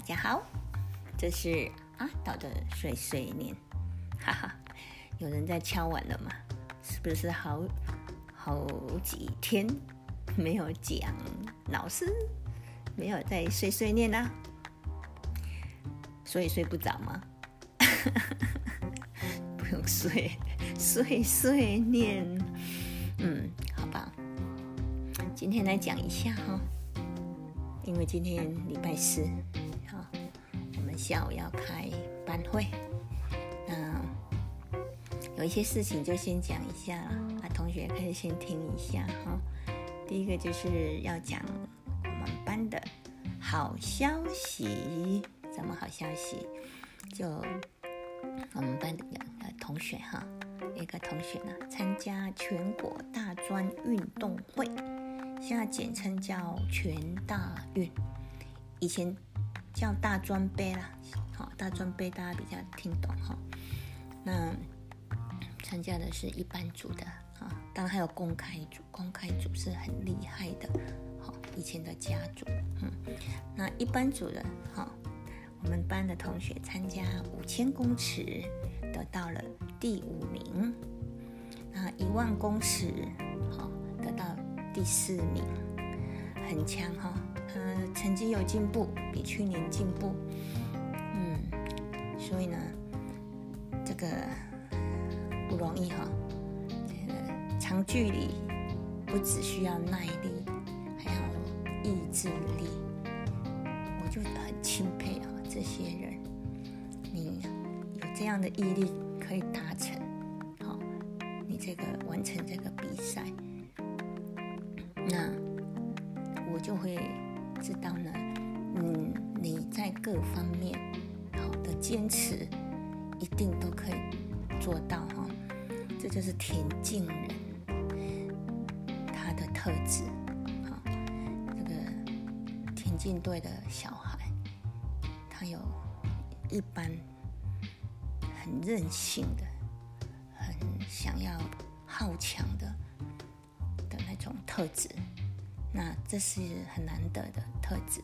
大家好，这是阿岛的碎碎念，哈哈，有人在敲碗了吗？是不是好好几天没有讲老师，没有在碎碎念啦？所以睡不着吗？不用睡，碎碎念，嗯，好吧，今天来讲一下哈。因为今天礼拜四，下午要开班会，那有一些事情就先讲一下了，啊，同学可以先听一下哈。第一个就是要讲我们班的好消息，什么好消息？就我们班的同学哈，一个同学呢参加全国大专运动会。现在简称叫全大运，以前叫大专杯啦。好，大专杯大家比较听懂哈。那参加的是一般组的啊，当然还有公开组，公开组是很厉害的。好，以前的家族，嗯，那一般组的哈，我们班的同学参加五千公尺得到了第五名，那一万公尺好得到。第四名，很强哈，他成绩有进步，比去年进步，嗯，所以呢，这个不容易哈，这个长距离不只需要耐力，还要意志力，我就很钦佩哈这些人，你有这样的毅力可以达成，好，你这个完成这个比赛。那各方面好的坚持，一定都可以做到哈。这就是田径人他的特质，啊，这个田径队的小孩，他有一般很任性的，很想要好强的的那。种特质，那这是很难得的特质，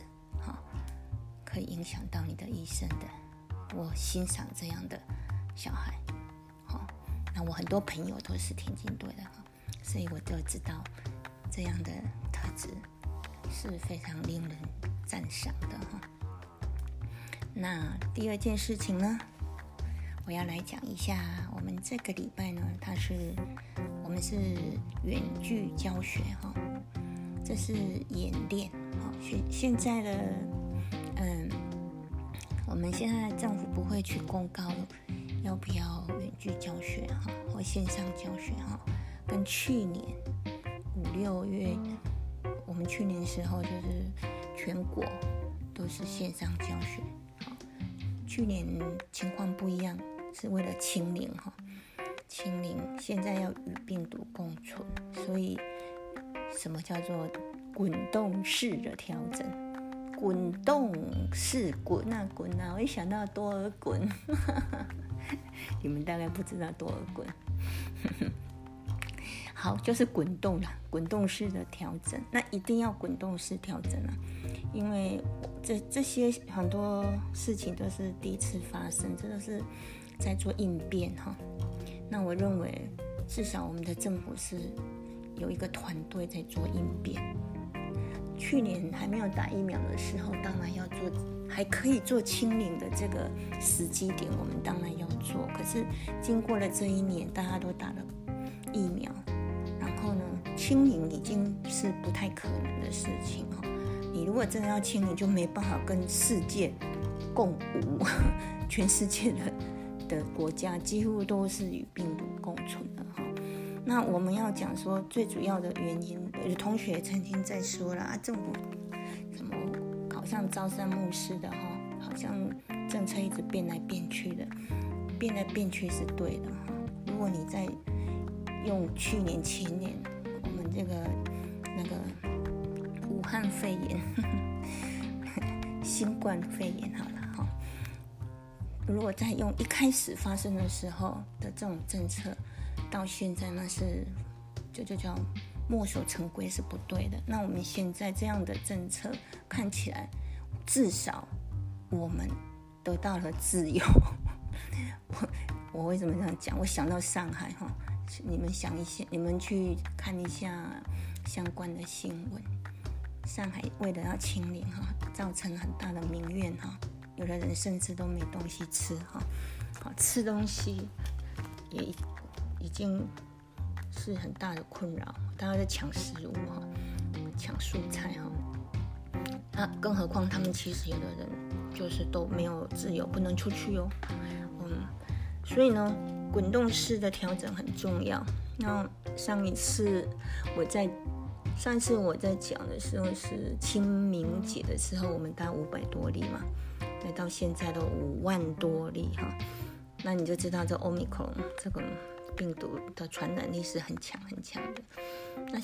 可以影响到你的一生的。我欣赏这样的小孩，好，那我很多朋友都是田径队的，哈，所以我就知道这样的特质是非常令人赞赏的，哈。那第二件事情呢，我要来讲一下，我们这个礼拜呢，它是。我们是远距教学哈，这是演练哈。现现在的嗯，我们现在政府不会去公告要不要远距教学哈，或线上教学哈。跟去年五六月，我们去年时候就是全国都是线上教学，去年情况不一样，是为了清零哈。清零，现在要与病毒共存，所以什么叫做滚动式的调整？滚动式滚啊滚啊！我一想到多尔滚，你们大概不知道多尔滚。好，就是滚动了，滚动式的调整，那一定要滚动式调整啊，因为这这些很多事情都是第一次发生，这都是在做应变哈。那我认为，至少我们的政府是有一个团队在做应变。去年还没有打疫苗的时候，当然要做，还可以做清零的这个时机点，我们当然要做。可是经过了这一年，大家都打了疫苗，然后呢，清零已经是不太可能的事情哦。你如果真的要清零，就没办法跟世界共舞，全世界的。的国家几乎都是与病毒共存的哈。那我们要讲说最主要的原因，有同学曾经在说了啊，政府什么好像朝三暮四的哈，好像政策一直变来变去的，变来变去是对的哈。如果你在用去年前年我们这个那个武汉肺炎、新冠肺炎好了哈。如果再用一开始发生的时候的这种政策，到现在那是就就叫墨守成规是不对的。那我们现在这样的政策看起来至少我们得到了自由。我我为什么这样讲？我想到上海哈，你们想一下，你们去看一下相关的新闻。上海为了要清零哈，造成很大的民怨哈，有的人甚至都没东西吃哈，好吃东西也已经是很大的困扰，大家在抢食物哈，抢蔬菜哈。那更何况他们其实有的人就是都没有自由，不能出去哦。嗯，所以呢，滚动式的调整很重要。那上一次我在上一次我在讲的时候是清明节的时候，我们大概五百多例嘛，来到现在的五万多例哈。那你就知道这欧米克这个病毒的传染力是很强很强的。那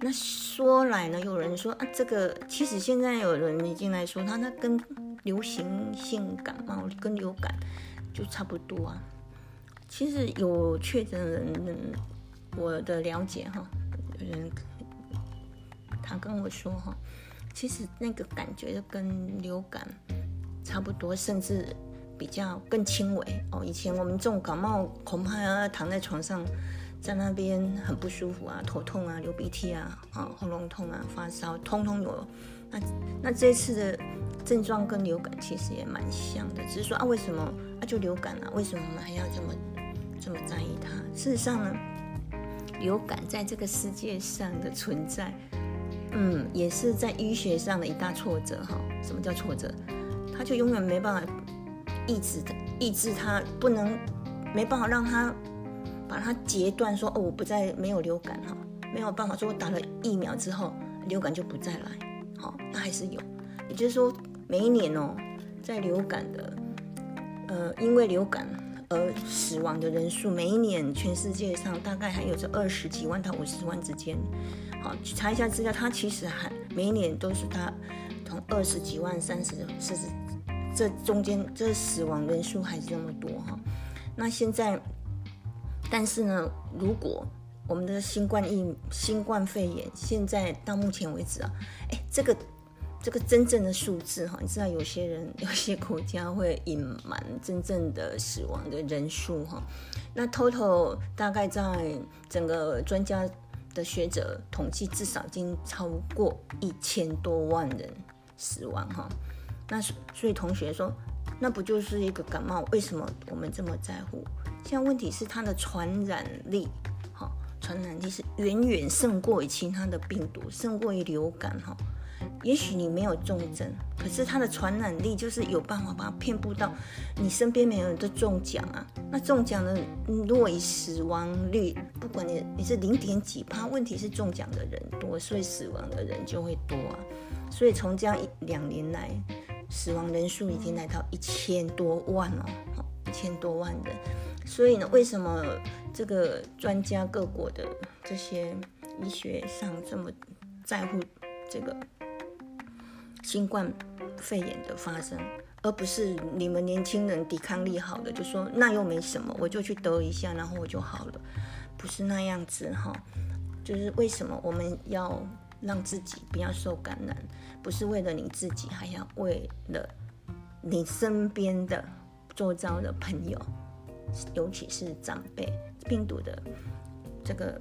那说来呢，有人说啊，这个其实现在有人已经来说，它那跟流行性感冒跟流感就差不多啊。其实有确诊的人，我的了解哈，有人他跟我说哈，其实那个感觉跟流感差不多，甚至比较更轻微哦。以前我们重感冒恐怕要躺在床上。在那边很不舒服啊，头痛啊，流鼻涕啊，啊，喉咙痛啊，发烧，通通有。那那这次的症状跟流感其实也蛮像的，只是说啊，为什么啊就流感啊？为什么我们还要这么这么在意它？事实上呢，流感在这个世界上的存在，嗯，也是在医学上的一大挫折哈。什么叫挫折？它就永远没办法抑制的，抑制它，不能没办法让它。把它截断，说哦，我不再没有流感哈，没有办法说我打了疫苗之后流感就不再来，好，那还是有。也就是说，每一年哦，在流感的，呃，因为流感而死亡的人数，每一年全世界上大概还有这二十几万到五十万之间。好，去查一下资料，它其实还每一年都是它从二十几万、三十、四十，这中间这死亡人数还是这么多哈。那现在。但是呢，如果我们的新冠疫新冠肺炎现在到目前为止啊，哎，这个这个真正的数字哈，你知道有些人 有些国家会隐瞒真正的死亡的人数哈。那 total 大概在整个专家的学者统计，至少已经超过一千多万人死亡哈。那所以同学说，那不就是一个感冒？为什么我们这么在乎？现在问题是它的传染力，哈，传染力是远远胜过于其他的病毒，胜过于流感，哈。也许你没有重症，可是它的传染力就是有办法把它遍布到你身边，没有人都中奖啊。那中奖的，如果以死亡率，不管你你是零点几趴，问题是中奖的人多，所以死亡的人就会多啊。所以从这样一两年来，死亡人数已经来到一千多万了，一千多万人。所以呢，为什么这个专家各国的这些医学上这么在乎这个新冠肺炎的发生，而不是你们年轻人抵抗力好的就说那又没什么，我就去得一下，然后我就好了，不是那样子哈。就是为什么我们要让自己不要受感染，不是为了你自己，还要为了你身边的周遭的朋友。尤其是长辈，病毒的这个，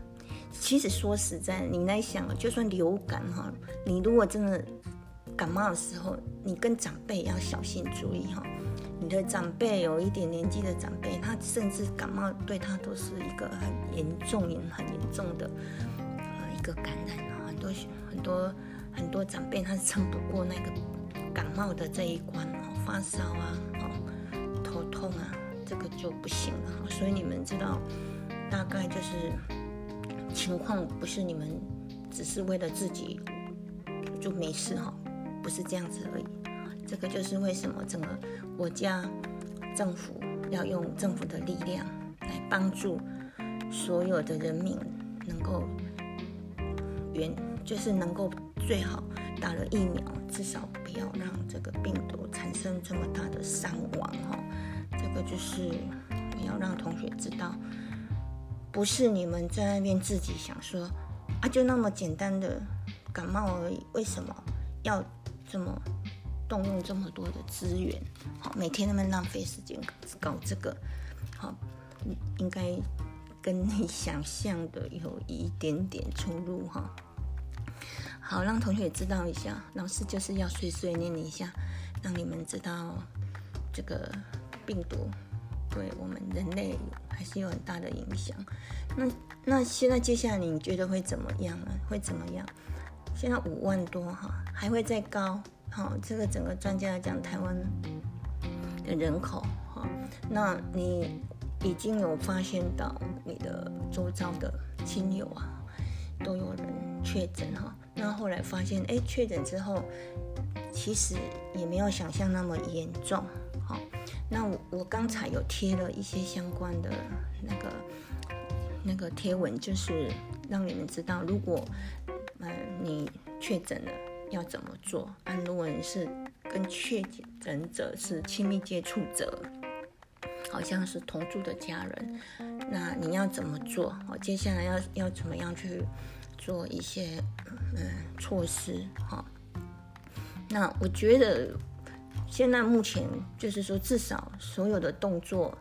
其实说实在，你来想，就算流感哈，你如果真的感冒的时候，你跟长辈要小心注意哈。你的长辈有一点年纪的长辈，他甚至感冒对他都是一个很严重、很严重的呃一个感染。很多很多长辈他撑不过那个感冒的这一关哦，发烧啊，哦，头痛啊。这个就不行了，所以你们知道，大概就是情况不是你们只是为了自己就没事哈，不是这样子而已。这个就是为什么整个国家政府要用政府的力量来帮助所有的人民能够原就是能够最好打了疫苗，至少不要让这个病毒产生这么大的伤亡哈。这个就是你要让同学知道，不是你们在那边自己想说啊，就那么简单的感冒而已，为什么要这么动用这么多的资源，好，每天那么浪费时间搞这个，好，应该跟你想象的有一点点出入哈。好，让同学知道一下，老师就是要碎碎念一下，让你们知道这个病毒对我们人类还是有很大的影响。那那现在接下来你觉得会怎么样呢？会怎么样？现在五万多哈，还会再高。好，这个整个专家来讲，台湾的人口哈，那你已经有发现到你的周遭的亲友啊，都有人确诊哈。那后来发现，哎，确诊之后，其实也没有想象那么严重。好，那我我刚才有贴了一些相关的那个那个贴文，就是让你们知道，如果。嗯，你确诊了要怎么做？啊，如果你是跟确诊者是亲密接触者，好像是同住的家人，那你要怎么做？我，接下来要要怎么样去做一些嗯措施？哈，那我觉得现在目前就是说，至少所有的动作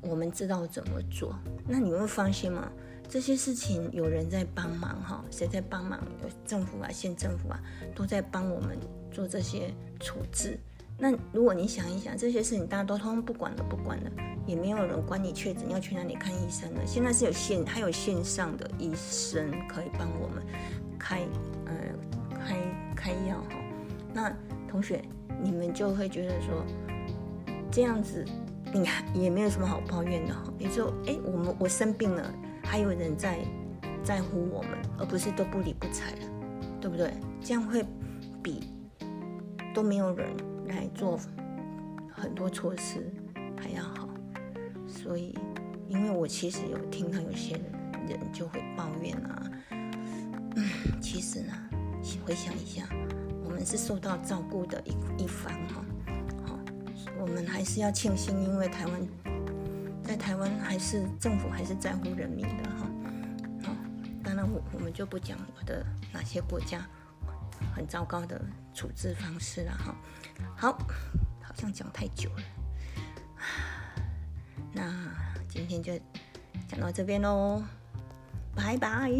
我们知道怎么做。那你会发现吗？这些事情有人在帮忙哈，谁在帮忙？有政府啊，县政府啊，都在帮我们做这些处置。那如果你想一想，这些事情大家都通通不管了，不管了，也没有人管你确诊要去哪里看医生了。现在是有线，还有线上的医生可以帮我们开，呃，开开药哈。那同学，你们就会觉得说，这样子，你也没有什么好抱怨的哈。你说，哎，我们我生病了。还有人在在乎我们，而不是都不理不睬了，对不对？这样会比都没有人来做很多措施还要好。所以，因为我其实有听到有些人就会抱怨啊，嗯，其实呢，回想一下，我们是受到照顾的一一方哈，好，我们还是要庆幸，因为台湾。在台湾还是政府还是在乎人民的哈，好，当然我我们就不讲我的哪些国家很糟糕的处置方式了哈。好，好像讲太久了，那今天就讲到这边喽，拜拜。